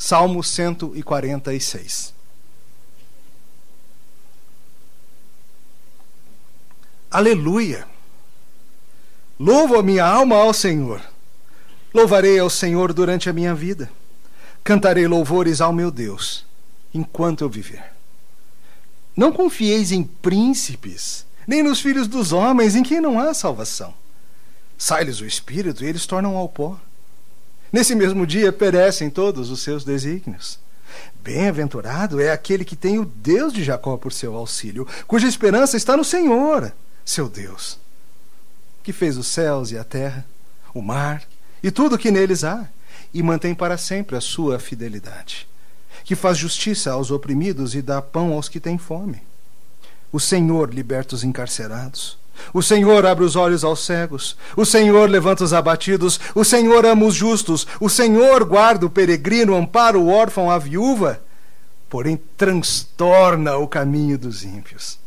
Salmo 146. Aleluia! Louvo a minha alma ao Senhor. Louvarei ao Senhor durante a minha vida. Cantarei louvores ao meu Deus enquanto eu viver. Não confieis em príncipes, nem nos filhos dos homens, em quem não há salvação. Sai-lhes o espírito e eles tornam ao pó. Nesse mesmo dia perecem todos os seus desígnios. Bem-aventurado é aquele que tem o Deus de Jacó por seu auxílio, cuja esperança está no Senhor, seu Deus, que fez os céus e a terra, o mar e tudo o que neles há, e mantém para sempre a sua fidelidade, que faz justiça aos oprimidos e dá pão aos que têm fome. O Senhor liberta os encarcerados. O Senhor abre os olhos aos cegos. O Senhor levanta os abatidos. O Senhor ama os justos. O Senhor guarda o peregrino, ampara o órfão, a viúva. Porém, transtorna o caminho dos ímpios.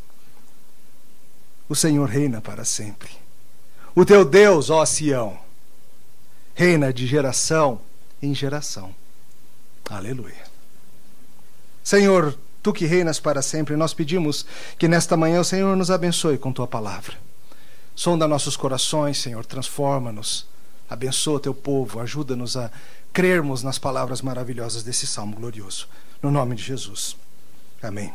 O Senhor reina para sempre. O teu Deus, ó Sião, reina de geração em geração. Aleluia. Senhor, tu que reinas para sempre, nós pedimos que nesta manhã o Senhor nos abençoe com tua palavra. Sonda nossos corações, Senhor, transforma-nos, abençoa teu povo, ajuda-nos a crermos nas palavras maravilhosas desse salmo glorioso. No nome de Jesus. Amém.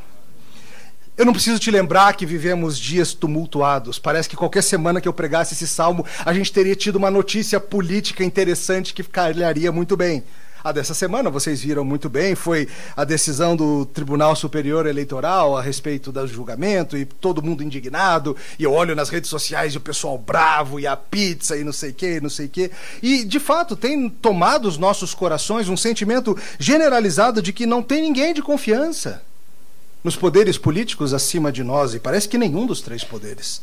Eu não preciso te lembrar que vivemos dias tumultuados. Parece que qualquer semana que eu pregasse esse salmo, a gente teria tido uma notícia política interessante que calharia muito bem. A dessa semana, vocês viram muito bem, foi a decisão do Tribunal Superior Eleitoral a respeito do julgamento e todo mundo indignado. E eu olho nas redes sociais e o pessoal bravo e a pizza e não sei o que, não sei o que. E, de fato, tem tomado os nossos corações um sentimento generalizado de que não tem ninguém de confiança nos poderes políticos acima de nós. E parece que nenhum dos três poderes.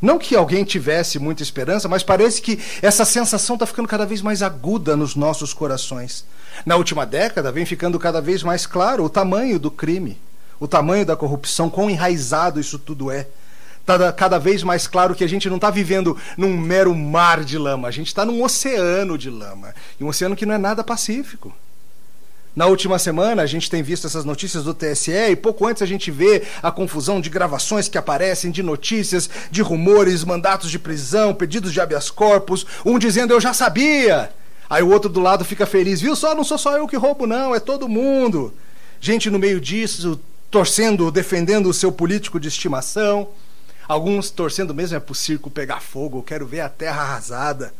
Não que alguém tivesse muita esperança, mas parece que essa sensação está ficando cada vez mais aguda nos nossos corações. Na última década, vem ficando cada vez mais claro o tamanho do crime, o tamanho da corrupção, quão enraizado isso tudo é. Está cada vez mais claro que a gente não está vivendo num mero mar de lama, a gente está num oceano de lama. E um oceano que não é nada pacífico. Na última semana, a gente tem visto essas notícias do TSE e pouco antes a gente vê a confusão de gravações que aparecem, de notícias, de rumores, mandatos de prisão, pedidos de habeas corpus, um dizendo eu já sabia. Aí o outro do lado fica feliz, viu só, não sou só eu que roubo não, é todo mundo. Gente no meio disso, torcendo, defendendo o seu político de estimação. Alguns torcendo mesmo é pro circo pegar fogo, quero ver a terra arrasada.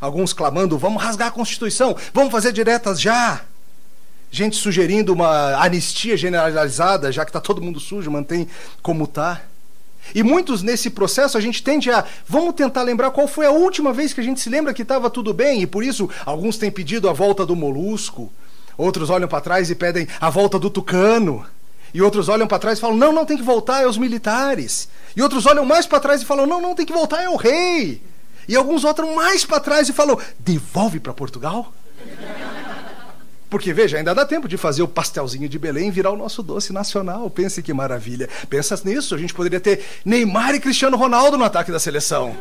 Alguns clamando, vamos rasgar a Constituição, vamos fazer diretas já gente sugerindo uma anistia generalizada, já que está todo mundo sujo, mantém como está. E muitos nesse processo a gente tende a. Vamos tentar lembrar qual foi a última vez que a gente se lembra que estava tudo bem, e por isso alguns têm pedido a volta do molusco, outros olham para trás e pedem a volta do tucano, e outros olham para trás e falam: não, não tem que voltar, é os militares. E outros olham mais para trás e falam: não, não tem que voltar, é o rei. E alguns olham mais para trás e falam: devolve para Portugal? Porque, veja, ainda dá tempo de fazer o pastelzinho de Belém virar o nosso doce nacional. Pense que maravilha. Pensa nisso, a gente poderia ter Neymar e Cristiano Ronaldo no ataque da seleção.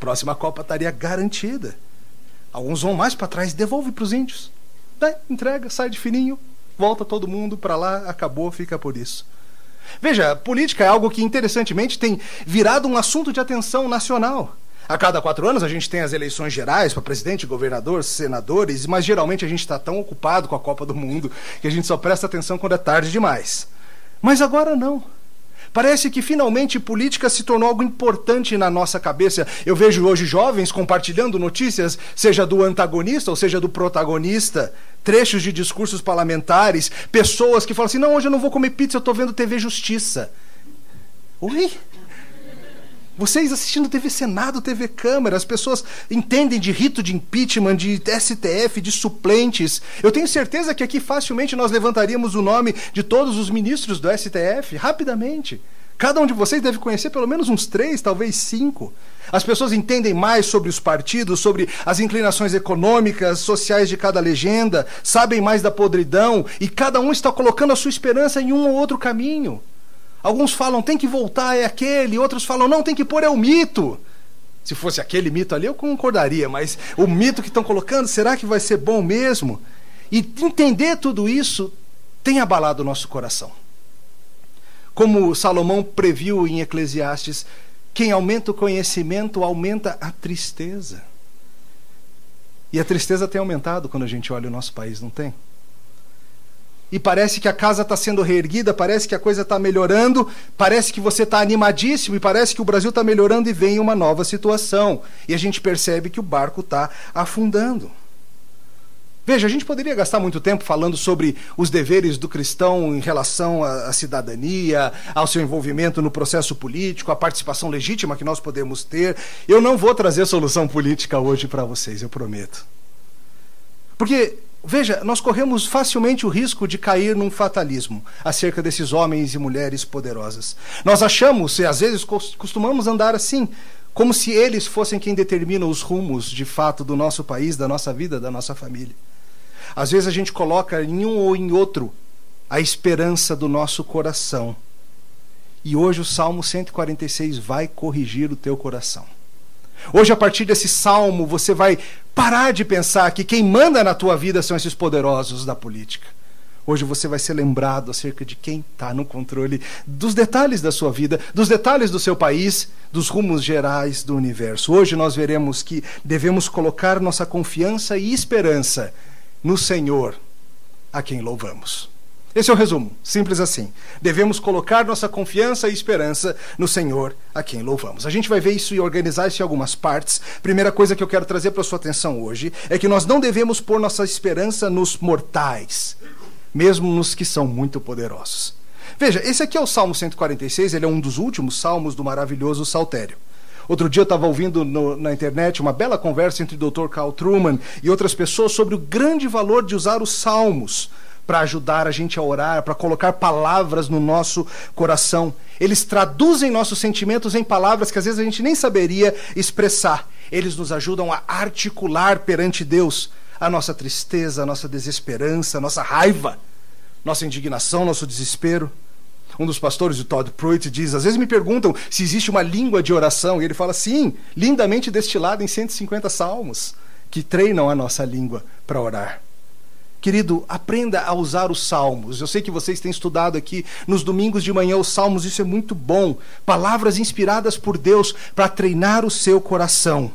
Próxima Copa estaria garantida. Alguns vão mais para trás, devolve para os índios. Daí, entrega, sai de fininho, volta todo mundo para lá, acabou, fica por isso. Veja, política é algo que interessantemente tem virado um assunto de atenção nacional. A cada quatro anos a gente tem as eleições gerais para presidente, governador, senadores, mas geralmente a gente está tão ocupado com a Copa do Mundo que a gente só presta atenção quando é tarde demais. Mas agora não. Parece que finalmente política se tornou algo importante na nossa cabeça. Eu vejo hoje jovens compartilhando notícias, seja do antagonista ou seja do protagonista, trechos de discursos parlamentares, pessoas que falam assim: não, hoje eu não vou comer pizza, eu estou vendo TV Justiça. Oi? Vocês assistindo TV Senado, TV Câmara, as pessoas entendem de rito de impeachment, de STF, de suplentes. Eu tenho certeza que aqui facilmente nós levantaríamos o nome de todos os ministros do STF, rapidamente. Cada um de vocês deve conhecer pelo menos uns três, talvez cinco. As pessoas entendem mais sobre os partidos, sobre as inclinações econômicas, sociais de cada legenda, sabem mais da podridão e cada um está colocando a sua esperança em um ou outro caminho. Alguns falam tem que voltar, é aquele, outros falam não, tem que pôr, é o mito. Se fosse aquele mito ali, eu concordaria, mas o mito que estão colocando, será que vai ser bom mesmo? E entender tudo isso tem abalado o nosso coração. Como Salomão previu em Eclesiastes, quem aumenta o conhecimento aumenta a tristeza. E a tristeza tem aumentado quando a gente olha o nosso país, não tem? E parece que a casa está sendo reerguida, parece que a coisa está melhorando, parece que você está animadíssimo e parece que o Brasil está melhorando e vem uma nova situação. E a gente percebe que o barco está afundando. Veja, a gente poderia gastar muito tempo falando sobre os deveres do cristão em relação à, cidadania, ao seu envolvimento no processo político, à participação legítima que nós podemos ter. Eu não vou trazer solução política hoje para vocês, eu prometo. Porque, veja, nós corremos facilmente o risco de cair num fatalismo acerca desses homens e mulheres poderosas. Nós achamos, e às vezes costumamos andar assim, como se eles fossem quem determina os rumos de fato do nosso país, da nossa vida, da nossa família. Às vezes a gente coloca em um ou em outro a esperança do nosso coração. E hoje o Salmo 146 vai corrigir o teu coração. Hoje, a partir desse salmo, você vai parar de pensar que quem manda na tua vida são esses poderosos da política. Hoje você vai ser lembrado acerca de quem está no controle dos detalhes da sua vida, dos detalhes do seu país, dos rumos gerais do universo. Hoje nós veremos que devemos colocar nossa confiança e esperança no Senhor, a quem louvamos. Esse é o resumo, simples assim. Devemos colocar nossa confiança e esperança no Senhor, a quem louvamos. A gente vai ver isso e organizar isso em algumas partes. Primeira coisa que eu quero trazer para sua atenção hoje é que nós não devemos pôr nossa esperança nos mortais, mesmo nos que são muito poderosos. Veja, esse aqui é o Salmo 146, ele é um dos últimos salmos do maravilhoso Saltério. Outro dia eu estava ouvindo no, na internet uma bela conversa entre o Dr. Carl Truman e outras pessoas sobre o grande valor de usar os salmos para ajudar a gente a orar, para colocar palavras no nosso coração. Eles traduzem nossos sentimentos em palavras que às vezes a gente nem saberia expressar. Eles nos ajudam a articular perante Deus a nossa tristeza, a nossa desesperança, a nossa raiva, nossa indignação, nosso desespero. Um dos pastores, o Todd Pruitt, diz: às vezes me perguntam se existe uma língua de oração. E ele fala: sim, lindamente destilada em 150 salmos, que treinam a nossa língua para orar. Querido, aprenda a usar os salmos. Eu sei que vocês têm estudado aqui nos domingos de manhã os salmos, isso é muito bom. Palavras inspiradas por Deus para treinar o seu coração.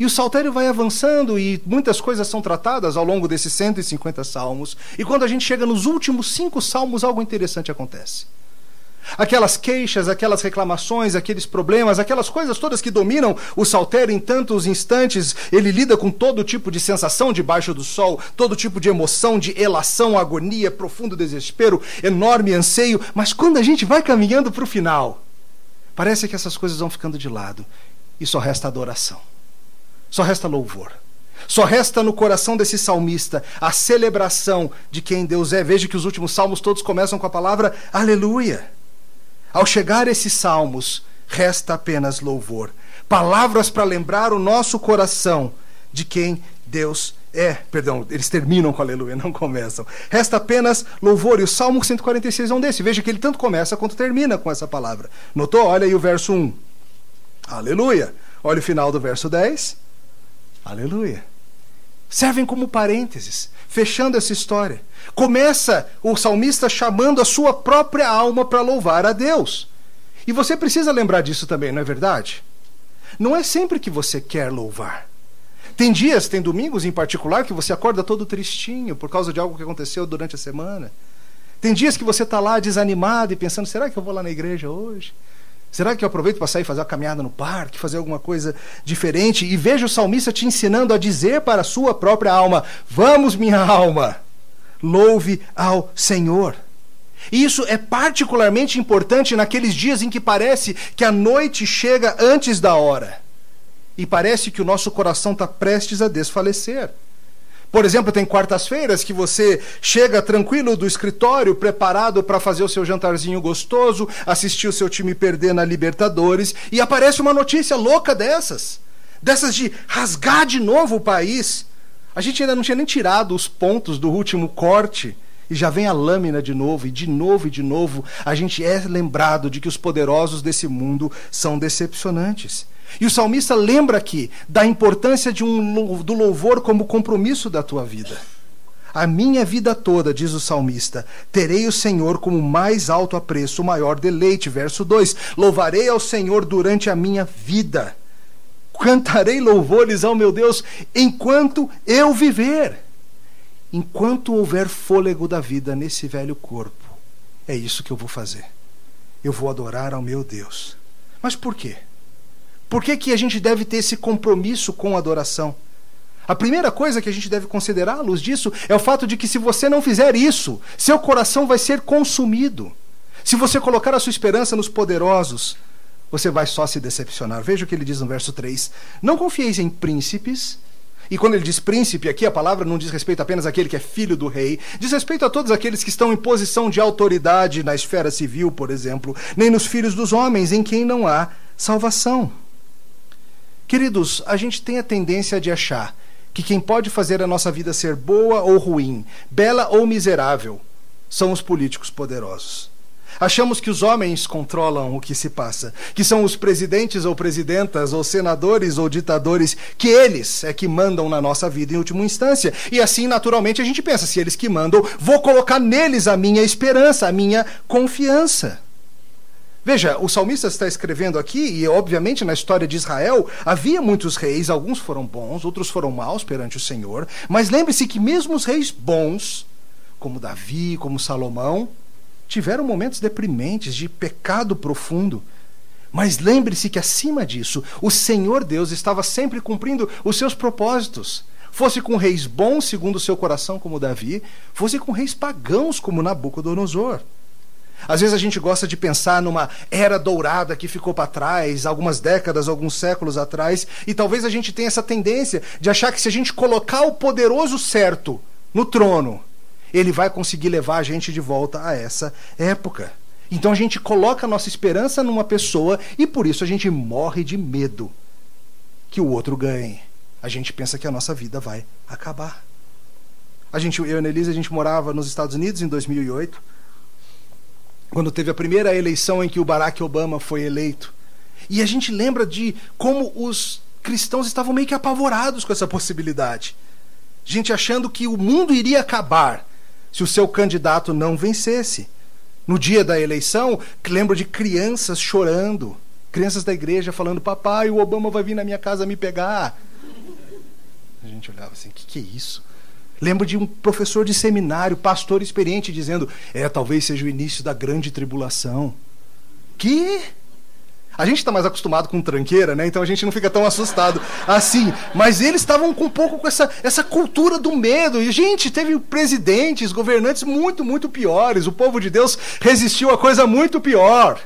E o saltério vai avançando e muitas coisas são tratadas ao longo desses 150 salmos. E quando a gente chega nos últimos cinco salmos, algo interessante acontece. Aquelas queixas, aquelas reclamações, aqueles problemas, aquelas coisas todas que dominam o saltério em tantos instantes, ele lida com todo tipo de sensação debaixo do sol, todo tipo de emoção, de elação, agonia, profundo desespero, enorme anseio, mas quando a gente vai caminhando para o final, parece que essas coisas vão ficando de lado e só resta adoração. Só resta louvor. Só resta no coração desse salmista a celebração de quem Deus é. Veja que os últimos salmos todos começam com a palavra aleluia. Ao chegar esses salmos, resta apenas louvor. Palavras para lembrar o nosso coração de quem Deus é. Perdão, eles terminam com aleluia, não começam. Resta apenas louvor. E o Salmo 146 é um desse. Veja que ele tanto começa quanto termina com essa palavra. Notou? Olha aí o verso 1. Aleluia. Olha o final do verso 10. Aleluia. Servem como parênteses, fechando essa história. Começa o salmista chamando a sua própria alma para louvar a Deus. E você precisa lembrar disso também, não é verdade? Não é sempre que você quer louvar. Tem dias, tem domingos em particular, que você acorda todo tristinho por causa de algo que aconteceu durante a semana. Tem dias que você está lá desanimado e pensando: será que eu vou lá na igreja hoje? Será que eu aproveito para sair fazer uma caminhada no parque, fazer alguma coisa diferente? E vejo o salmista te ensinando a dizer para a sua própria alma: Vamos, minha alma, louve ao Senhor. E isso é particularmente importante naqueles dias em que parece que a noite chega antes da hora. E parece que o nosso coração está prestes a desfalecer. Por exemplo, tem quartas-feiras que você chega tranquilo do escritório, preparado para fazer o seu jantarzinho gostoso, assistir o seu time perder na Libertadores, e aparece uma notícia louca dessas. Dessas de rasgar de novo o país. A gente ainda não tinha nem tirado os pontos do último corte. E já vem a lâmina de novo, e de novo e de novo, a gente é lembrado de que os poderosos desse mundo são decepcionantes. E o salmista lembra aqui da importância de um, do louvor como compromisso da tua vida. A minha vida toda, diz o salmista, terei o Senhor como mais alto apreço, o maior deleite. Verso 2: Louvarei ao Senhor durante a minha vida. Cantarei louvores ao meu Deus enquanto eu viver. Enquanto houver fôlego da vida nesse velho corpo, é isso que eu vou fazer. Eu vou adorar ao meu Deus. Mas por quê? Por que, que a gente deve ter esse compromisso com a adoração? A primeira coisa que a gente deve considerar à luz disso é o fato de que se você não fizer isso, seu coração vai ser consumido. Se você colocar a sua esperança nos poderosos, você vai só se decepcionar. Veja o que ele diz no verso 3: Não confieis em príncipes. E quando ele diz príncipe aqui, a palavra não diz respeito apenas àquele que é filho do rei, diz respeito a todos aqueles que estão em posição de autoridade na esfera civil, por exemplo, nem nos filhos dos homens, em quem não há salvação. Queridos, a gente tem a tendência de achar que quem pode fazer a nossa vida ser boa ou ruim, bela ou miserável, são os políticos poderosos. Achamos que os homens controlam o que se passa, que são os presidentes ou presidentas, ou senadores ou ditadores, que eles é que mandam na nossa vida em última instância. E assim, naturalmente, a gente pensa: se eles que mandam, vou colocar neles a minha esperança, a minha confiança. Veja, o salmista está escrevendo aqui, e obviamente na história de Israel havia muitos reis, alguns foram bons, outros foram maus perante o Senhor, mas lembre-se que mesmo os reis bons, como Davi, como Salomão, tiveram momentos deprimentes de pecado profundo. Mas lembre-se que acima disso, o Senhor Deus estava sempre cumprindo os seus propósitos. Fosse com reis bons segundo o seu coração, como Davi, fosse com reis pagãos, como Nabucodonosor. Às vezes a gente gosta de pensar numa era dourada que ficou para trás, algumas décadas, alguns séculos atrás, e talvez a gente tenha essa tendência de achar que se a gente colocar o poderoso certo no trono, ele vai conseguir levar a gente de volta a essa época. Então a gente coloca a nossa esperança numa pessoa e por isso a gente morre de medo que o outro ganhe. A gente pensa que a nossa vida vai acabar. A gente, eu e a Annelise, a gente morava nos Estados Unidos em 2008 quando teve a primeira eleição em que o Barack Obama foi eleito. E a gente lembra de como os cristãos estavam meio que apavorados com essa possibilidade. Gente achando que o mundo iria acabar se o seu candidato não vencesse. No dia da eleição, lembro de crianças chorando, crianças da igreja falando: Papai, o Obama vai vir na minha casa me pegar. A gente olhava assim: O que, que é isso? Lembro de um professor de seminário, pastor experiente, dizendo: É, talvez seja o início da grande tribulação. Que? A gente está mais acostumado com tranqueira, né? Então a gente não fica tão assustado assim. Mas eles estavam com um pouco com essa, essa cultura do medo. E, gente, teve presidentes, governantes muito, muito piores. O povo de Deus resistiu a coisa muito pior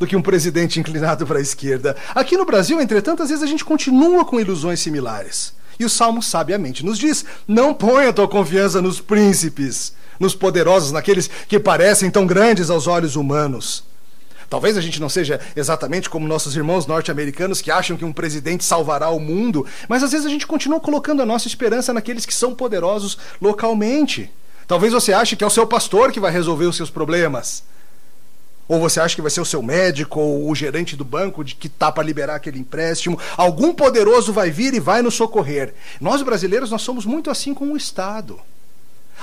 do que um presidente inclinado para a esquerda. Aqui no Brasil, entretanto, às vezes a gente continua com ilusões similares. E o Salmo sabiamente nos diz: não ponha tua confiança nos príncipes, nos poderosos, naqueles que parecem tão grandes aos olhos humanos. Talvez a gente não seja exatamente como nossos irmãos norte-americanos que acham que um presidente salvará o mundo, mas às vezes a gente continua colocando a nossa esperança naqueles que são poderosos localmente. Talvez você ache que é o seu pastor que vai resolver os seus problemas. Ou você acha que vai ser o seu médico ou o gerente do banco de que está para liberar aquele empréstimo? Algum poderoso vai vir e vai nos socorrer. Nós brasileiros nós somos muito assim com o Estado.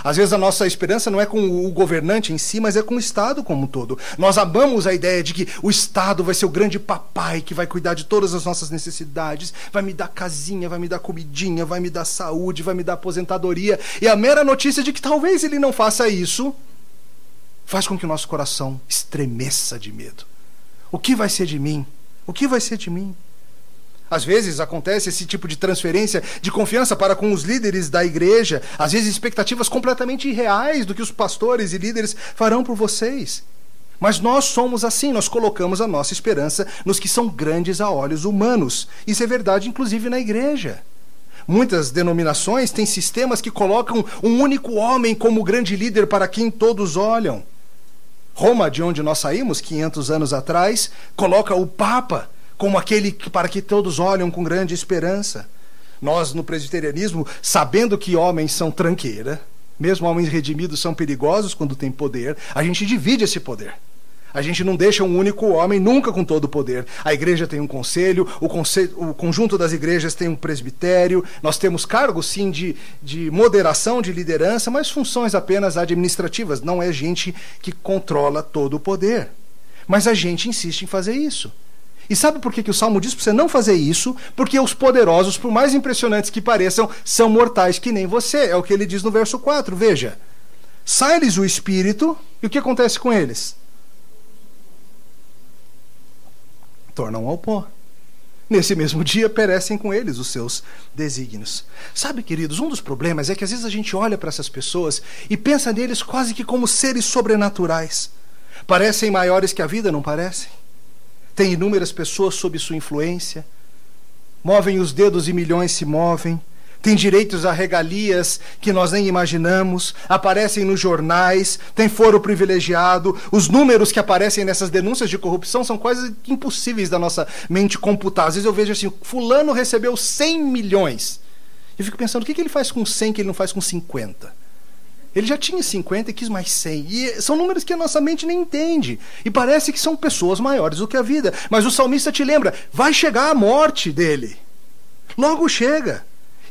Às vezes a nossa esperança não é com o governante em si, mas é com o Estado como um todo. Nós amamos a ideia de que o Estado vai ser o grande papai que vai cuidar de todas as nossas necessidades, vai me dar casinha, vai me dar comidinha, vai me dar saúde, vai me dar aposentadoria. E a mera notícia de que talvez ele não faça isso faz com que o nosso coração estremeça de medo. O que vai ser de mim? O que vai ser de mim? Às vezes acontece esse tipo de transferência de confiança para com os líderes da igreja, às vezes expectativas completamente irreais do que os pastores e líderes farão por vocês. Mas nós somos assim, nós colocamos a nossa esperança nos que são grandes a olhos humanos. Isso é verdade, inclusive, na igreja. Muitas denominações têm sistemas que colocam um único homem como grande líder para quem todos olham. Roma, de onde nós saímos 500 anos atrás, coloca o Papa como aquele para que todos olham com grande esperança. Nós, no presbiterianismo, sabendo que homens são tranqueira, mesmo homens redimidos são perigosos quando têm poder, a gente divide esse poder. A gente não deixa um único homem nunca com todo o poder. A igreja tem um conselho, o, conselho, o conjunto das igrejas tem um presbitério, nós temos cargos, sim, de, de moderação, de liderança, mas funções apenas administrativas. Não é gente que controla todo o poder. Mas a gente insiste em fazer isso. E sabe por que, que o Salmo diz para você não fazer isso? Porque os poderosos, por mais impressionantes que pareçam, são mortais que nem você. É o que ele diz no verso 4. Veja. Sai-lhes o espírito, e o que acontece com eles? Tornam ao pó. Nesse mesmo dia perecem com eles os seus desígnios. Sabe, queridos, um dos problemas é que às vezes a gente olha para essas pessoas e pensa neles quase que como seres sobrenaturais. Parecem maiores que a vida, não parecem? Tem inúmeras pessoas sob sua influência. Movem os dedos e milhões se movem tem direitos a regalias que nós nem imaginamos, aparecem nos jornais, tem foro privilegiado. Os números que aparecem nessas denúncias de corrupção são coisas impossíveis da nossa mente computar. Às vezes eu vejo assim: Fulano recebeu 100 milhões. Eu fico pensando: o que ele faz com 100 que ele não faz com 50? Ele já tinha 50 e quis mais 100. E são números que a nossa mente nem entende. E parece que são pessoas maiores do que a vida. Mas o salmista te lembra: vai chegar a morte dele. Logo chega.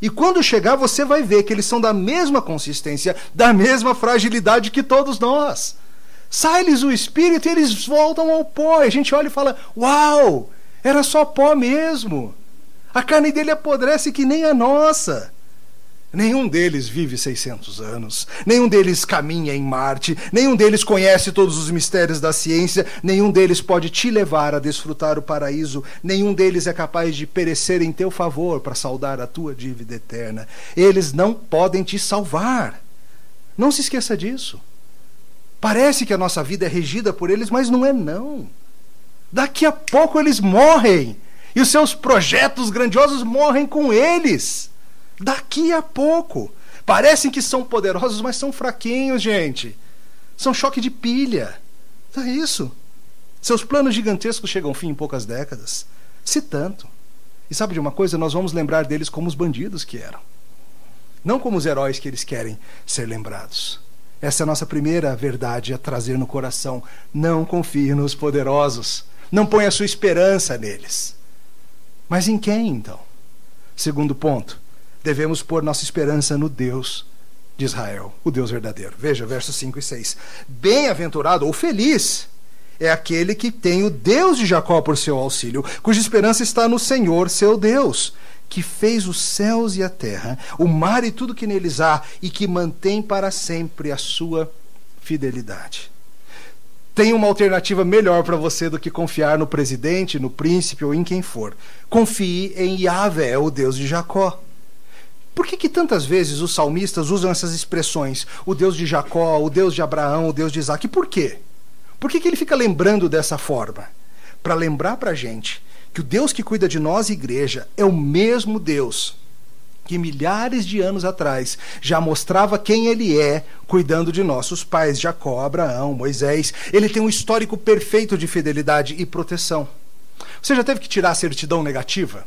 E quando chegar, você vai ver que eles são da mesma consistência, da mesma fragilidade que todos nós. Sai-lhes o espírito e eles voltam ao pó. E a gente olha e fala: Uau, era só pó mesmo. A carne dele apodrece que nem a nossa. Nenhum deles vive 600 anos, nenhum deles caminha em Marte, nenhum deles conhece todos os mistérios da ciência, nenhum deles pode te levar a desfrutar o paraíso, nenhum deles é capaz de perecer em teu favor para saldar a tua dívida eterna. Eles não podem te salvar. Não se esqueça disso. Parece que a nossa vida é regida por eles, mas não é não. Daqui a pouco eles morrem e os seus projetos grandiosos morrem com eles. Daqui a pouco. Parecem que são poderosos, mas são fraquinhos, gente. São choque de pilha. É isso. Seus planos gigantescos chegam ao fim em poucas décadas. Se tanto. E sabe de uma coisa? Nós vamos lembrar deles como os bandidos que eram. Não como os heróis que eles querem ser lembrados. Essa é a nossa primeira verdade a trazer no coração. Não confie nos poderosos. Não ponha sua esperança neles. Mas em quem então? Segundo ponto, devemos pôr nossa esperança no Deus de Israel, o Deus verdadeiro. Veja, versos 5 e 6. Bem-aventurado ou feliz é aquele que tem o Deus de Jacó por seu auxílio, cuja esperança está no Senhor, seu Deus, que fez os céus e a terra, o mar e tudo que neles há, e que mantém para sempre a sua fidelidade. Tem uma alternativa melhor para você do que confiar no presidente, no príncipe ou em quem for. Confie em Yahvé, o Deus de Jacó. Por que, que tantas vezes os salmistas usam essas expressões? O Deus de Jacó, o Deus de Abraão, o Deus de Isaac. Por quê? Por que, que ele fica lembrando dessa forma? Para lembrar para a gente que o Deus que cuida de nós, igreja, é o mesmo Deus que milhares de anos atrás já mostrava quem ele é, cuidando de nossos pais, Jacó, Abraão, Moisés. Ele tem um histórico perfeito de fidelidade e proteção. Você já teve que tirar a certidão negativa?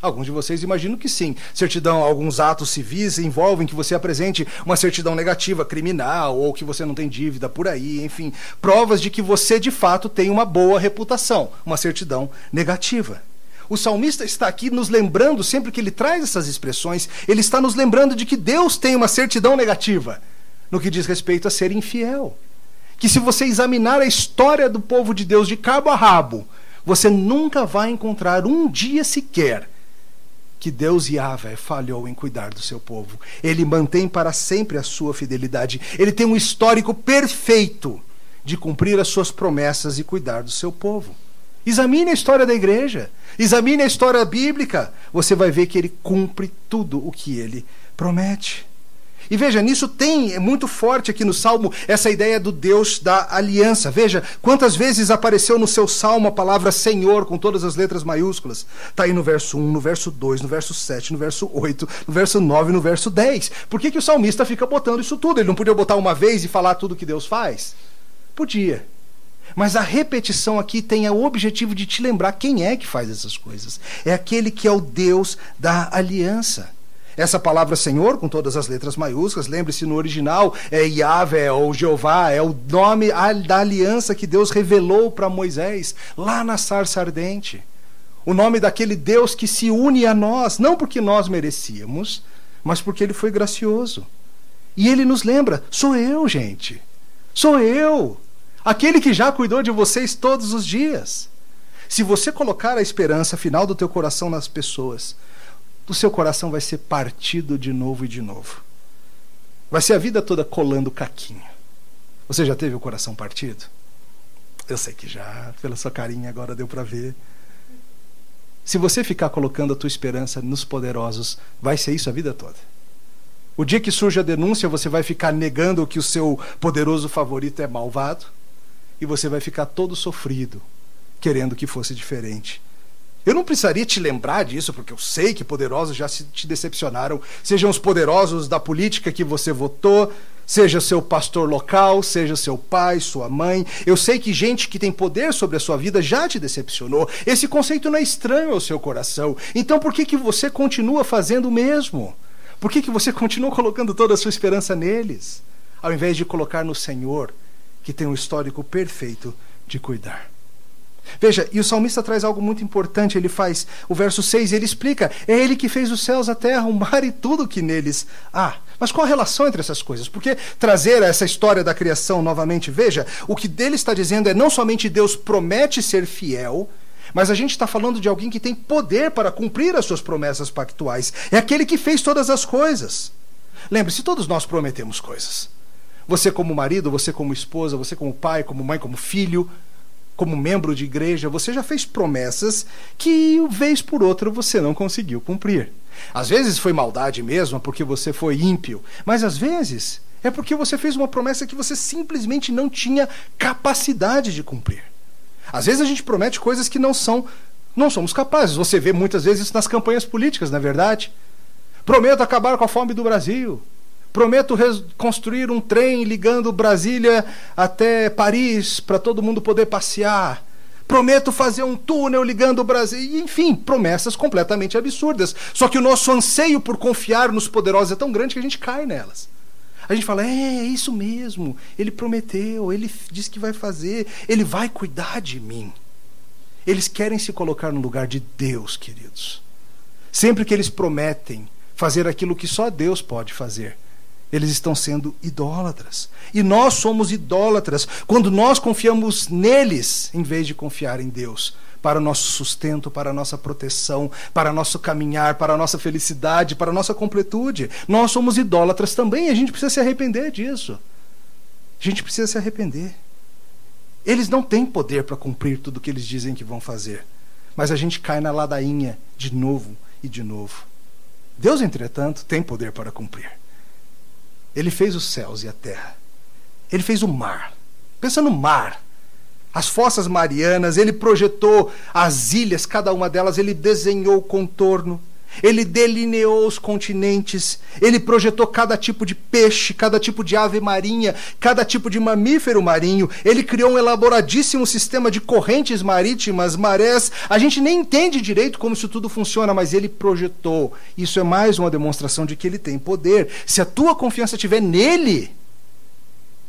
Alguns de vocês imaginam que sim. Certidão, alguns atos civis envolvem que você apresente uma certidão negativa, criminal, ou que você não tem dívida por aí, enfim. Provas de que você de fato tem uma boa reputação, uma certidão negativa. O salmista está aqui nos lembrando, sempre que ele traz essas expressões, ele está nos lembrando de que Deus tem uma certidão negativa no que diz respeito a ser infiel. Que se você examinar a história do povo de Deus de cabo a rabo, você nunca vai encontrar um dia sequer que Deus Yahvé falhou em cuidar do seu povo. Ele mantém para sempre a sua fidelidade. Ele tem um histórico perfeito de cumprir as suas promessas e cuidar do seu povo. Examine a história da igreja, examine a história bíblica, você vai ver que ele cumpre tudo o que ele promete. E veja, nisso tem é muito forte aqui no Salmo essa ideia do Deus da aliança. Veja quantas vezes apareceu no seu Salmo a palavra Senhor com todas as letras maiúsculas. Está aí no verso 1, no verso 2, no verso 7, no verso 8, no verso 9, no verso 10. Por que, que o salmista fica botando isso tudo? Ele não podia botar uma vez e falar tudo que Deus faz? Podia. Mas a repetição aqui tem o objetivo de te lembrar quem é que faz essas coisas. É aquele que é o Deus da aliança. Essa palavra Senhor, com todas as letras maiúsculas, lembre-se no original, é Yahvé ou Jeová, é o nome da aliança que Deus revelou para Moisés lá na sarça ardente. O nome daquele Deus que se une a nós, não porque nós merecíamos, mas porque ele foi gracioso. E ele nos lembra: sou eu, gente. Sou eu. Aquele que já cuidou de vocês todos os dias. Se você colocar a esperança final do teu coração nas pessoas, o seu coração vai ser partido de novo e de novo. Vai ser a vida toda colando caquinho. Você já teve o coração partido? Eu sei que já, pela sua carinha agora deu para ver. Se você ficar colocando a tua esperança nos poderosos, vai ser isso a vida toda. O dia que surge a denúncia, você vai ficar negando que o seu poderoso favorito é malvado e você vai ficar todo sofrido, querendo que fosse diferente. Eu não precisaria te lembrar disso, porque eu sei que poderosos já te decepcionaram. Sejam os poderosos da política que você votou, seja seu pastor local, seja seu pai, sua mãe. Eu sei que gente que tem poder sobre a sua vida já te decepcionou. Esse conceito não é estranho ao seu coração. Então por que, que você continua fazendo o mesmo? Por que, que você continua colocando toda a sua esperança neles, ao invés de colocar no Senhor, que tem um histórico perfeito de cuidar? Veja, e o salmista traz algo muito importante. Ele faz o verso 6, ele explica: é ele que fez os céus, a terra, o mar e tudo que neles há. Mas qual a relação entre essas coisas? Porque trazer essa história da criação novamente, veja, o que dele está dizendo é não somente Deus promete ser fiel, mas a gente está falando de alguém que tem poder para cumprir as suas promessas pactuais. É aquele que fez todas as coisas. Lembre-se, todos nós prometemos coisas. Você, como marido, você, como esposa, você, como pai, como mãe, como filho, como membro de igreja, você já fez promessas que, vez por outra, você não conseguiu cumprir. Às vezes foi maldade mesmo, porque você foi ímpio, mas às vezes é porque você fez uma promessa que você simplesmente não tinha capacidade de cumprir. Às vezes a gente promete coisas que não são, não somos capazes. Você vê muitas vezes isso nas campanhas políticas, na é verdade. Prometo acabar com a fome do Brasil. Prometo construir um trem ligando Brasília até Paris para todo mundo poder passear. Prometo fazer um túnel ligando o Brasil. Enfim, promessas completamente absurdas. Só que o nosso anseio por confiar nos poderosos é tão grande que a gente cai nelas. A gente fala, é, é isso mesmo. Ele prometeu, ele disse que vai fazer, ele vai cuidar de mim. Eles querem se colocar no lugar de Deus, queridos. Sempre que eles prometem fazer aquilo que só Deus pode fazer, eles estão sendo idólatras. E nós somos idólatras quando nós confiamos neles em vez de confiar em Deus. Para o nosso sustento, para a nossa proteção, para nosso caminhar, para a nossa felicidade, para a nossa completude. Nós somos idólatras também e a gente precisa se arrepender disso. A gente precisa se arrepender. Eles não têm poder para cumprir tudo o que eles dizem que vão fazer. Mas a gente cai na ladainha de novo e de novo. Deus, entretanto, tem poder para cumprir. Ele fez os céus e a terra. Ele fez o mar. Pensa no mar. As fossas marianas, ele projetou as ilhas, cada uma delas, ele desenhou o contorno. Ele delineou os continentes, ele projetou cada tipo de peixe, cada tipo de ave marinha, cada tipo de mamífero marinho. Ele criou um elaboradíssimo sistema de correntes marítimas, marés. A gente nem entende direito como isso tudo funciona, mas ele projetou. Isso é mais uma demonstração de que ele tem poder. Se a tua confiança estiver nele,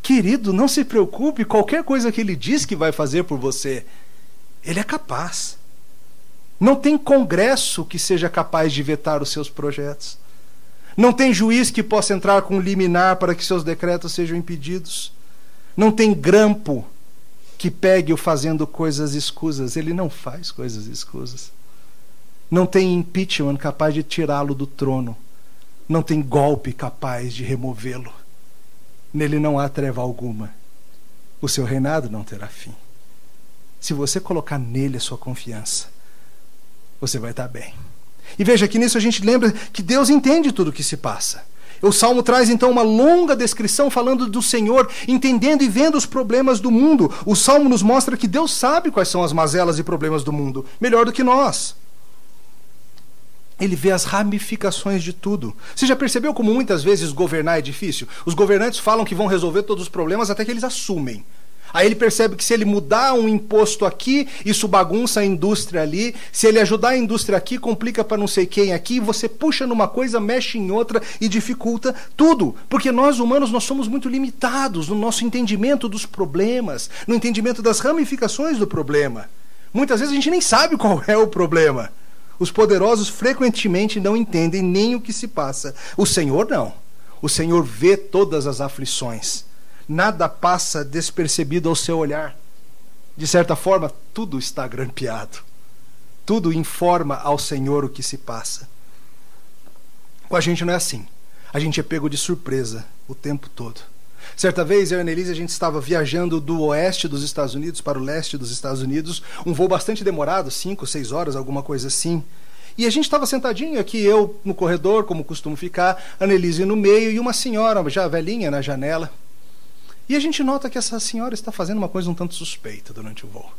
querido, não se preocupe, qualquer coisa que ele diz que vai fazer por você, ele é capaz. Não tem congresso que seja capaz de vetar os seus projetos. Não tem juiz que possa entrar com liminar para que seus decretos sejam impedidos. Não tem grampo que pegue-o fazendo coisas escusas. Ele não faz coisas escusas. Não tem impeachment capaz de tirá-lo do trono. Não tem golpe capaz de removê-lo. Nele não há treva alguma. O seu reinado não terá fim. Se você colocar nele a sua confiança, você vai estar bem. E veja que nisso a gente lembra que Deus entende tudo o que se passa. O salmo traz então uma longa descrição falando do Senhor, entendendo e vendo os problemas do mundo. O salmo nos mostra que Deus sabe quais são as mazelas e problemas do mundo, melhor do que nós. Ele vê as ramificações de tudo. Você já percebeu como muitas vezes governar é difícil? Os governantes falam que vão resolver todos os problemas até que eles assumem. Aí ele percebe que se ele mudar um imposto aqui, isso bagunça a indústria ali. Se ele ajudar a indústria aqui, complica para não sei quem aqui. Você puxa numa coisa, mexe em outra e dificulta tudo. Porque nós humanos nós somos muito limitados no nosso entendimento dos problemas, no entendimento das ramificações do problema. Muitas vezes a gente nem sabe qual é o problema. Os poderosos frequentemente não entendem nem o que se passa. O Senhor não. O Senhor vê todas as aflições nada passa despercebido ao seu olhar. De certa forma, tudo está grampeado. Tudo informa ao Senhor o que se passa. Com a gente não é assim. A gente é pego de surpresa o tempo todo. Certa vez, eu e a Annelise, a gente estava viajando do oeste dos Estados Unidos para o leste dos Estados Unidos, um voo bastante demorado, cinco, seis horas, alguma coisa assim. E a gente estava sentadinho aqui, eu no corredor, como costumo ficar, a Annelise no meio e uma senhora já velhinha na janela. E a gente nota que essa senhora está fazendo uma coisa um tanto suspeita durante o voo.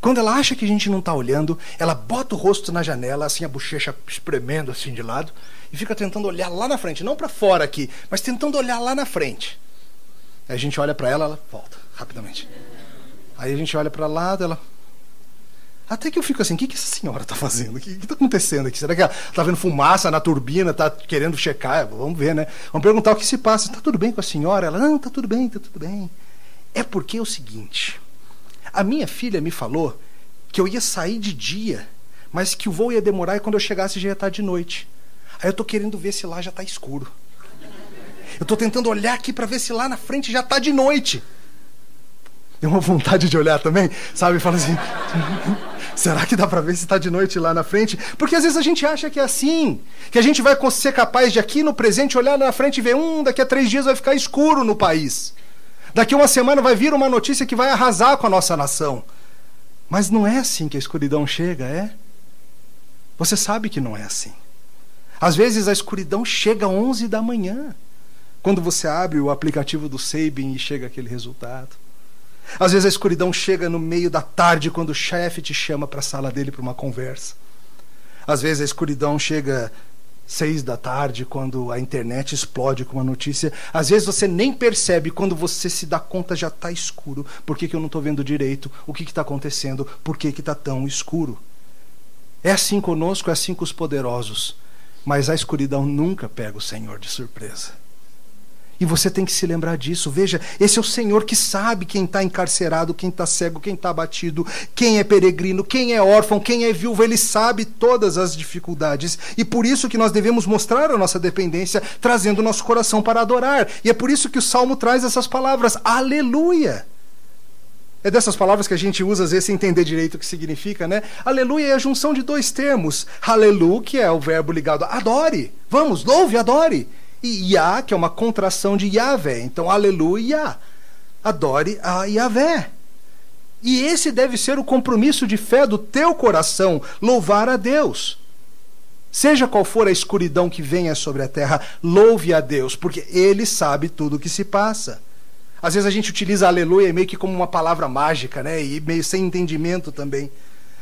Quando ela acha que a gente não está olhando, ela bota o rosto na janela, assim, a bochecha espremendo assim de lado, e fica tentando olhar lá na frente, não para fora aqui, mas tentando olhar lá na frente. Aí a gente olha para ela, ela volta rapidamente. Aí a gente olha para lá, ela até que eu fico assim, o que, que essa senhora está fazendo? O que está acontecendo aqui? Será que ela está vendo fumaça na turbina, está querendo checar? Vamos ver, né? Vamos perguntar o que se passa. Está tudo bem com a senhora? Ela, não, está tudo bem, está tudo bem. É porque é o seguinte, a minha filha me falou que eu ia sair de dia, mas que o voo ia demorar e quando eu chegasse já ia estar de noite. Aí eu estou querendo ver se lá já está escuro. Eu estou tentando olhar aqui para ver se lá na frente já está de noite. Deu uma vontade de olhar também, sabe? Fala assim. Será que dá para ver se está de noite lá na frente? Porque às vezes a gente acha que é assim, que a gente vai ser capaz de aqui no presente olhar na frente e ver, um, daqui a três dias vai ficar escuro no país. Daqui uma semana vai vir uma notícia que vai arrasar com a nossa nação. Mas não é assim que a escuridão chega, é? Você sabe que não é assim. Às vezes a escuridão chega às 11 da manhã, quando você abre o aplicativo do Sabin e chega aquele resultado. Às vezes a escuridão chega no meio da tarde quando o chefe te chama para a sala dele para uma conversa. Às vezes a escuridão chega seis da tarde quando a internet explode com uma notícia. Às vezes você nem percebe quando você se dá conta já está escuro. Por que, que eu não estou vendo direito? O que está acontecendo? Por que está tão escuro? É assim conosco, é assim com os poderosos. Mas a escuridão nunca pega o Senhor de surpresa. E você tem que se lembrar disso. Veja, esse é o Senhor que sabe quem está encarcerado, quem está cego, quem está abatido, quem é peregrino, quem é órfão, quem é viúvo. Ele sabe todas as dificuldades. E por isso que nós devemos mostrar a nossa dependência, trazendo o nosso coração para adorar. E é por isso que o Salmo traz essas palavras: Aleluia! É dessas palavras que a gente usa às vezes sem entender direito o que significa, né? Aleluia é a junção de dois termos. Aleluia, que é o verbo ligado a adore. Vamos, louve, adore. E que é uma contração de Yahvé. Então, aleluia, adore a Yahvé. E esse deve ser o compromisso de fé do teu coração, louvar a Deus. Seja qual for a escuridão que venha sobre a terra, louve a Deus, porque Ele sabe tudo o que se passa. Às vezes a gente utiliza aleluia meio que como uma palavra mágica, né? E meio sem entendimento também.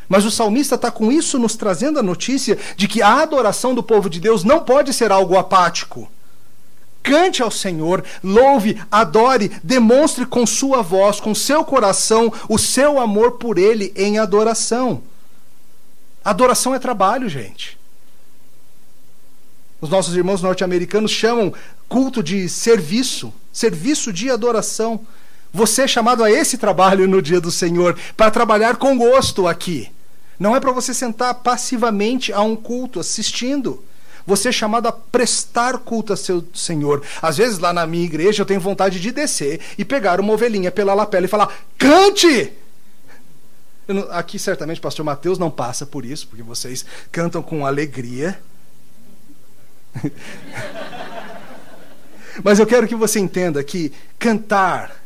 Mas o salmista está com isso nos trazendo a notícia de que a adoração do povo de Deus não pode ser algo apático. Cante ao Senhor, louve, adore, demonstre com sua voz, com seu coração, o seu amor por Ele em adoração. Adoração é trabalho, gente. Os nossos irmãos norte-americanos chamam culto de serviço, serviço de adoração. Você é chamado a esse trabalho no dia do Senhor, para trabalhar com gosto aqui. Não é para você sentar passivamente a um culto, assistindo. Você é chamado a prestar culto a seu Senhor. Às vezes, lá na minha igreja, eu tenho vontade de descer e pegar uma ovelhinha pela lapela e falar: cante! Não, aqui, certamente, o pastor Mateus não passa por isso, porque vocês cantam com alegria. Mas eu quero que você entenda que cantar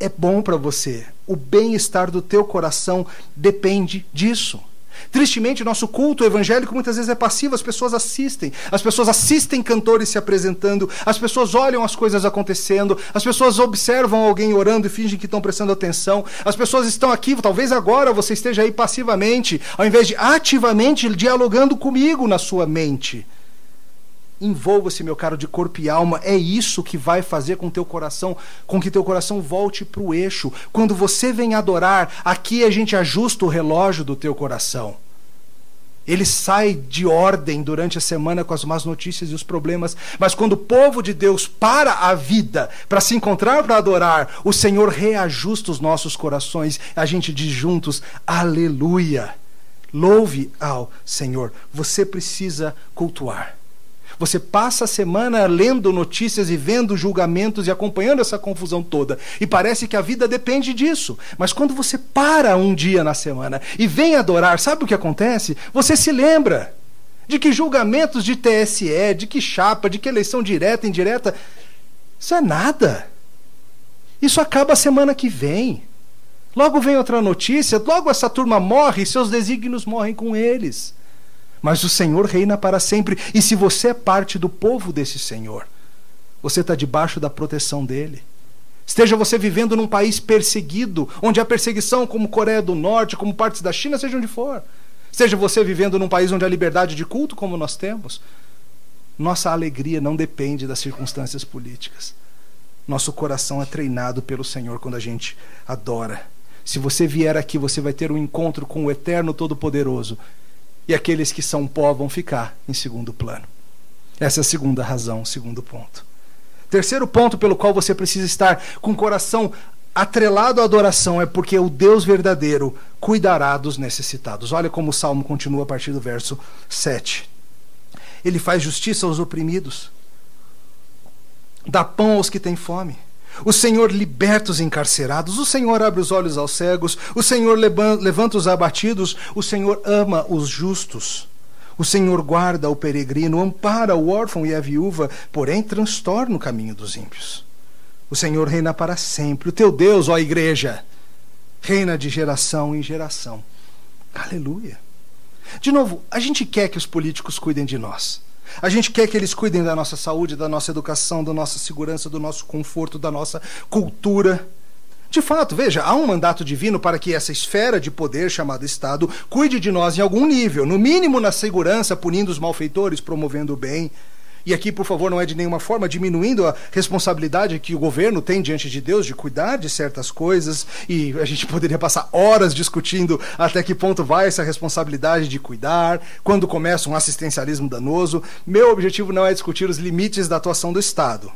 é bom para você. O bem-estar do teu coração depende disso. Tristemente, nosso culto evangélico muitas vezes é passivo, as pessoas assistem, as pessoas assistem cantores se apresentando, as pessoas olham as coisas acontecendo, as pessoas observam alguém orando e fingem que estão prestando atenção, as pessoas estão aqui, talvez agora você esteja aí passivamente, ao invés de ativamente dialogando comigo na sua mente. Envolva-se, meu caro, de corpo e alma. É isso que vai fazer com teu coração, com que teu coração volte para o eixo. Quando você vem adorar, aqui a gente ajusta o relógio do teu coração. Ele sai de ordem durante a semana com as más notícias e os problemas, mas quando o povo de Deus para a vida para se encontrar para adorar, o Senhor reajusta os nossos corações. A gente diz juntos: Aleluia! Louve ao Senhor. Você precisa cultuar. Você passa a semana lendo notícias e vendo julgamentos e acompanhando essa confusão toda. E parece que a vida depende disso. Mas quando você para um dia na semana e vem adorar, sabe o que acontece? Você se lembra de que julgamentos de TSE, de que chapa, de que eleição direta, indireta, isso é nada. Isso acaba a semana que vem. Logo vem outra notícia, logo essa turma morre e seus desígnios morrem com eles. Mas o Senhor reina para sempre. E se você é parte do povo desse Senhor, você está debaixo da proteção dele. Esteja você vivendo num país perseguido, onde há perseguição, como Coreia do Norte, como partes da China, seja onde for. Seja você vivendo num país onde há liberdade de culto, como nós temos. Nossa alegria não depende das circunstâncias políticas. Nosso coração é treinado pelo Senhor quando a gente adora. Se você vier aqui, você vai ter um encontro com o Eterno Todo-Poderoso e aqueles que são pó vão ficar em segundo plano. Essa é a segunda razão, segundo ponto. Terceiro ponto pelo qual você precisa estar com o coração atrelado à adoração é porque o Deus verdadeiro cuidará dos necessitados. Olha como o salmo continua a partir do verso 7. Ele faz justiça aos oprimidos, dá pão aos que têm fome. O Senhor liberta os encarcerados, o Senhor abre os olhos aos cegos, o Senhor levanta os abatidos, o Senhor ama os justos. O Senhor guarda o peregrino, ampara o órfão e a viúva, porém transtorna o caminho dos ímpios. O Senhor reina para sempre. O teu Deus, ó igreja, reina de geração em geração. Aleluia. De novo, a gente quer que os políticos cuidem de nós. A gente quer que eles cuidem da nossa saúde, da nossa educação, da nossa segurança, do nosso conforto, da nossa cultura. De fato, veja, há um mandato divino para que essa esfera de poder chamada Estado cuide de nós em algum nível, no mínimo na segurança, punindo os malfeitores, promovendo o bem. E aqui, por favor, não é de nenhuma forma diminuindo a responsabilidade que o governo tem diante de Deus de cuidar de certas coisas, e a gente poderia passar horas discutindo até que ponto vai essa responsabilidade de cuidar, quando começa um assistencialismo danoso. Meu objetivo não é discutir os limites da atuação do Estado.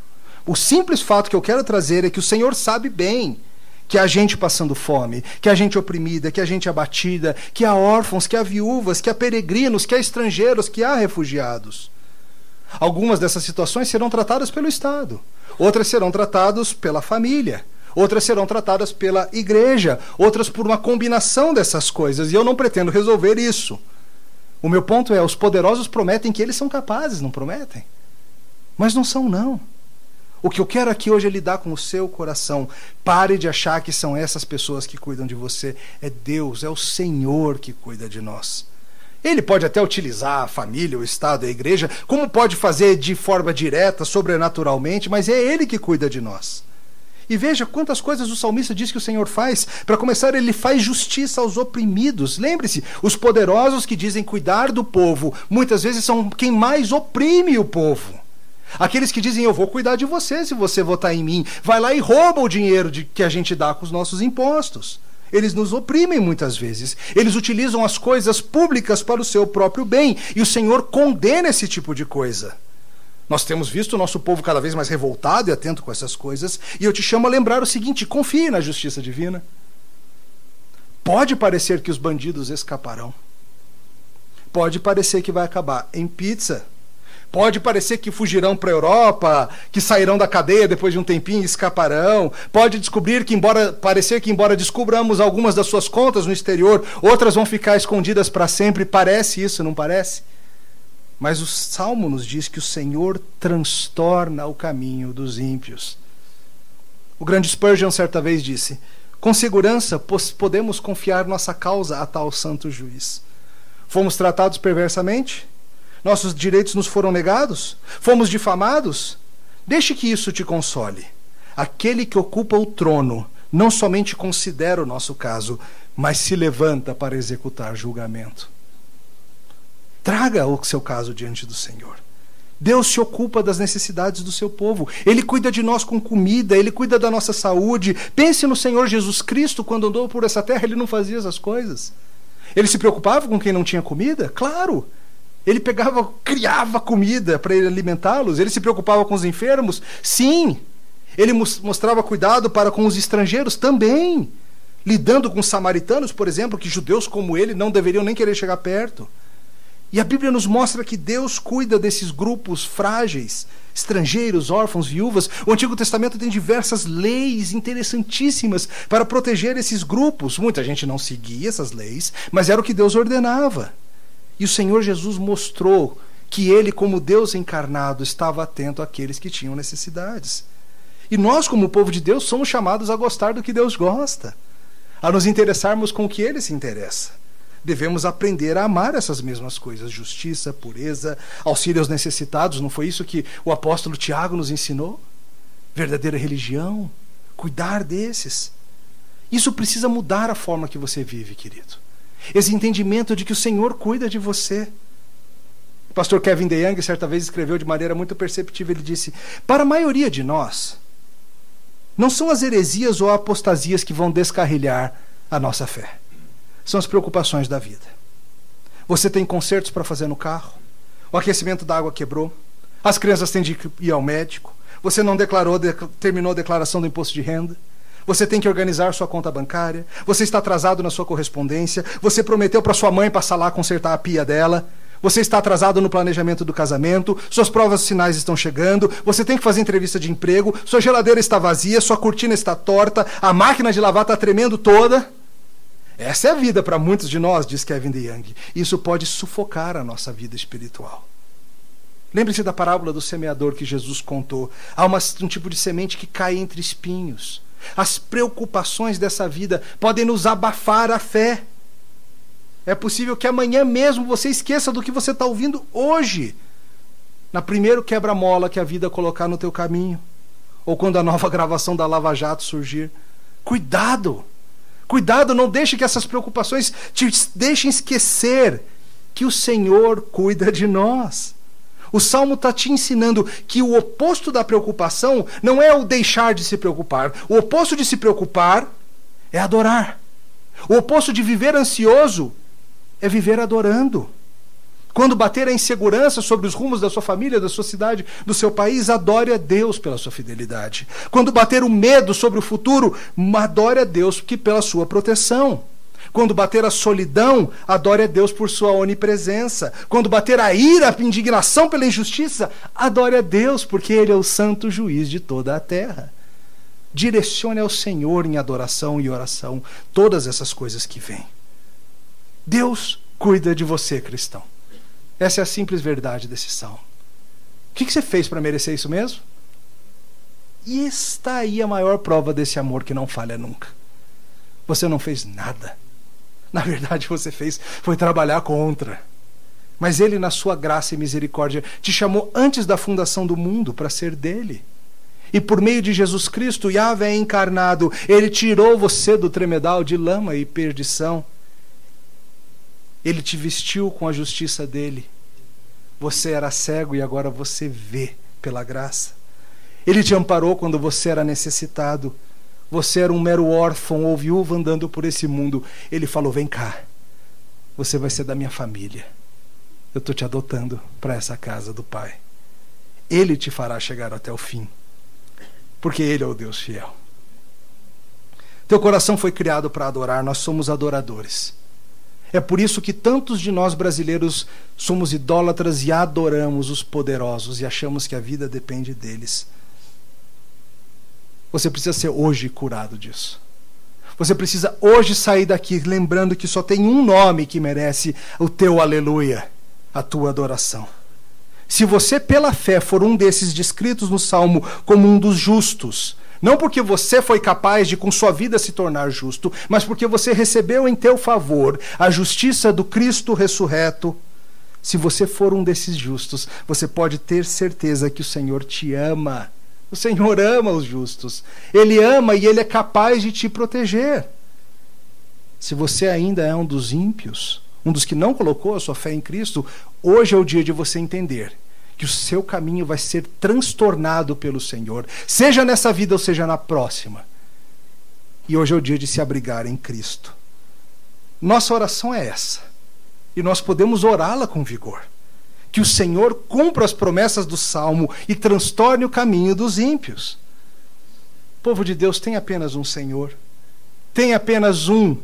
O simples fato que eu quero trazer é que o Senhor sabe bem que há gente passando fome, que há gente oprimida, que há gente abatida, que há órfãos, que há viúvas, que há peregrinos, que há estrangeiros, que há refugiados. Algumas dessas situações serão tratadas pelo Estado, outras serão tratadas pela família, outras serão tratadas pela igreja, outras por uma combinação dessas coisas, e eu não pretendo resolver isso. O meu ponto é: os poderosos prometem que eles são capazes, não prometem? Mas não são, não. O que eu quero aqui hoje é lidar com o seu coração. Pare de achar que são essas pessoas que cuidam de você. É Deus, é o Senhor que cuida de nós. Ele pode até utilizar a família, o Estado, a igreja, como pode fazer de forma direta, sobrenaturalmente, mas é Ele que cuida de nós. E veja quantas coisas o salmista diz que o Senhor faz. Para começar, ele faz justiça aos oprimidos. Lembre-se, os poderosos que dizem cuidar do povo, muitas vezes são quem mais oprime o povo. Aqueles que dizem eu vou cuidar de você se você votar em mim, vai lá e rouba o dinheiro de, que a gente dá com os nossos impostos. Eles nos oprimem muitas vezes. Eles utilizam as coisas públicas para o seu próprio bem. E o Senhor condena esse tipo de coisa. Nós temos visto o nosso povo cada vez mais revoltado e atento com essas coisas. E eu te chamo a lembrar o seguinte: confie na justiça divina. Pode parecer que os bandidos escaparão. Pode parecer que vai acabar em pizza. Pode parecer que fugirão para a Europa, que sairão da cadeia depois de um tempinho e escaparão. Pode descobrir que, embora parecer que, embora descubramos algumas das suas contas no exterior, outras vão ficar escondidas para sempre. Parece isso, não parece? Mas o Salmo nos diz que o Senhor transtorna o caminho dos ímpios. O grande Spurgeon certa vez disse: Com segurança podemos confiar nossa causa a tal santo juiz. Fomos tratados perversamente? Nossos direitos nos foram negados? Fomos difamados? Deixe que isso te console. Aquele que ocupa o trono não somente considera o nosso caso, mas se levanta para executar julgamento. Traga o seu caso diante do Senhor. Deus se ocupa das necessidades do seu povo. Ele cuida de nós com comida, ele cuida da nossa saúde. Pense no Senhor Jesus Cristo, quando andou por essa terra, ele não fazia essas coisas. Ele se preocupava com quem não tinha comida? Claro. Ele pegava, criava comida para ele alimentá-los. Ele se preocupava com os enfermos? Sim. Ele mostrava cuidado para com os estrangeiros? Também. Lidando com os samaritanos, por exemplo, que judeus como ele não deveriam nem querer chegar perto. E a Bíblia nos mostra que Deus cuida desses grupos frágeis, estrangeiros, órfãos, viúvas. O Antigo Testamento tem diversas leis interessantíssimas para proteger esses grupos. Muita gente não seguia essas leis, mas era o que Deus ordenava. E o Senhor Jesus mostrou que ele, como Deus encarnado, estava atento àqueles que tinham necessidades. E nós, como povo de Deus, somos chamados a gostar do que Deus gosta, a nos interessarmos com o que ele se interessa devemos aprender a amar essas mesmas coisas: justiça, pureza, auxílio aos necessitados. Não foi isso que o apóstolo Tiago nos ensinou? Verdadeira religião, cuidar desses. Isso precisa mudar a forma que você vive, querido. Esse entendimento de que o Senhor cuida de você. O pastor Kevin DeYoung certa vez escreveu de maneira muito perceptível, ele disse: "Para a maioria de nós, não são as heresias ou apostasias que vão descarrilhar a nossa fé são as preocupações da vida. Você tem consertos para fazer no carro, o aquecimento da água quebrou, as crianças têm de ir ao médico, você não declarou, de, terminou a declaração do imposto de renda, você tem que organizar sua conta bancária, você está atrasado na sua correspondência, você prometeu para sua mãe passar lá consertar a pia dela, você está atrasado no planejamento do casamento, suas provas sinais estão chegando, você tem que fazer entrevista de emprego, sua geladeira está vazia, sua cortina está torta, a máquina de lavar está tremendo toda. Essa é a vida para muitos de nós, diz Kevin DeYoung. Isso pode sufocar a nossa vida espiritual. Lembre-se da parábola do semeador que Jesus contou. Há uma, um tipo de semente que cai entre espinhos. As preocupações dessa vida podem nos abafar a fé. É possível que amanhã mesmo você esqueça do que você está ouvindo hoje. Na primeiro quebra-mola que a vida colocar no teu caminho. Ou quando a nova gravação da Lava Jato surgir. Cuidado! Cuidado, não deixe que essas preocupações te deixem esquecer que o Senhor cuida de nós. O salmo está te ensinando que o oposto da preocupação não é o deixar de se preocupar. O oposto de se preocupar é adorar. O oposto de viver ansioso é viver adorando. Quando bater a insegurança sobre os rumos da sua família, da sua cidade, do seu país, adore a Deus pela sua fidelidade. Quando bater o medo sobre o futuro, adore a Deus que pela sua proteção. Quando bater a solidão, adore a Deus por sua onipresença. Quando bater a ira, a indignação pela injustiça, adore a Deus, porque Ele é o santo juiz de toda a terra. Direcione ao Senhor em adoração e oração todas essas coisas que vêm. Deus cuida de você, cristão. Essa é a simples verdade desse salmo. O que, você fez para merecer isso mesmo? E está aí a maior prova desse amor que não falha nunca. Você não fez nada. Na verdade, você fez foi trabalhar contra. Mas ele, na sua graça e misericórdia, te chamou antes da fundação do mundo para ser dele. E por meio de Jesus Cristo, Yahvé encarnado, ele tirou você do tremedal de lama e perdição ele te vestiu com a justiça dele. Você era cego e agora você vê pela graça. Ele te amparou quando você era necessitado. Você era um mero órfão ou viúva andando por esse mundo. Ele falou: Vem cá, você vai ser da minha família. Eu estou te adotando para essa casa do Pai. Ele te fará chegar até o fim, porque Ele é o Deus fiel. Teu coração foi criado para adorar, nós somos adoradores. É por isso que tantos de nós brasileiros somos idólatras e adoramos os poderosos e achamos que a vida depende deles. Você precisa ser hoje curado disso. Você precisa hoje sair daqui lembrando que só tem um nome que merece o teu aleluia, a tua adoração. Se você, pela fé, for um desses descritos no Salmo como um dos justos, não porque você foi capaz de com sua vida se tornar justo, mas porque você recebeu em teu favor a justiça do Cristo ressurreto. Se você for um desses justos, você pode ter certeza que o Senhor te ama. O Senhor ama os justos. Ele ama e ele é capaz de te proteger. Se você ainda é um dos ímpios, um dos que não colocou a sua fé em Cristo, hoje é o dia de você entender que o seu caminho vai ser transtornado pelo Senhor, seja nessa vida ou seja na próxima. E hoje é o dia de se abrigar em Cristo. Nossa oração é essa. E nós podemos orá-la com vigor. Que o Senhor cumpra as promessas do salmo e transtorne o caminho dos ímpios. Povo de Deus tem apenas um Senhor. Tem apenas um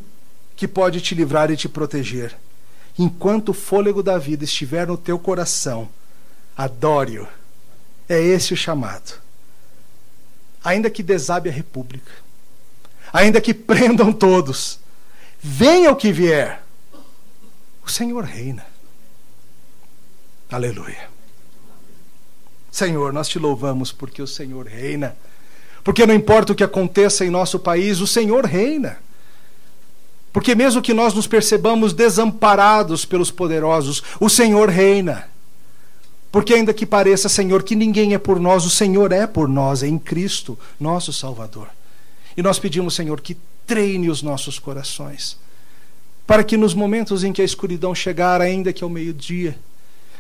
que pode te livrar e te proteger. Enquanto o fôlego da vida estiver no teu coração, adore-o. É esse o chamado. Ainda que desabe a república, ainda que prendam todos, venha o que vier, o Senhor reina. Aleluia. Senhor, nós te louvamos porque o Senhor reina. Porque não importa o que aconteça em nosso país, o Senhor reina. Porque mesmo que nós nos percebamos desamparados pelos poderosos, o Senhor reina. Porque ainda que pareça, Senhor, que ninguém é por nós, o Senhor é por nós, é em Cristo, nosso Salvador. E nós pedimos, Senhor, que treine os nossos corações, para que nos momentos em que a escuridão chegar, ainda que ao meio-dia,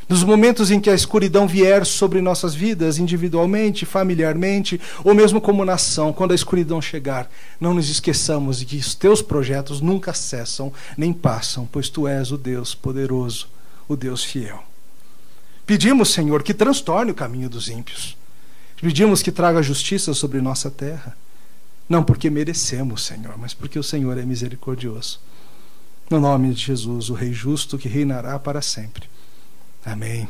nos momentos em que a escuridão vier sobre nossas vidas, individualmente, familiarmente, ou mesmo como nação, quando a escuridão chegar, não nos esqueçamos de que os teus projetos nunca cessam nem passam, pois tu és o Deus poderoso, o Deus fiel. Pedimos, Senhor, que transtorne o caminho dos ímpios. Pedimos que traga justiça sobre nossa terra. Não porque merecemos, Senhor, mas porque o Senhor é misericordioso. No nome de Jesus, o Rei justo que reinará para sempre. Amém.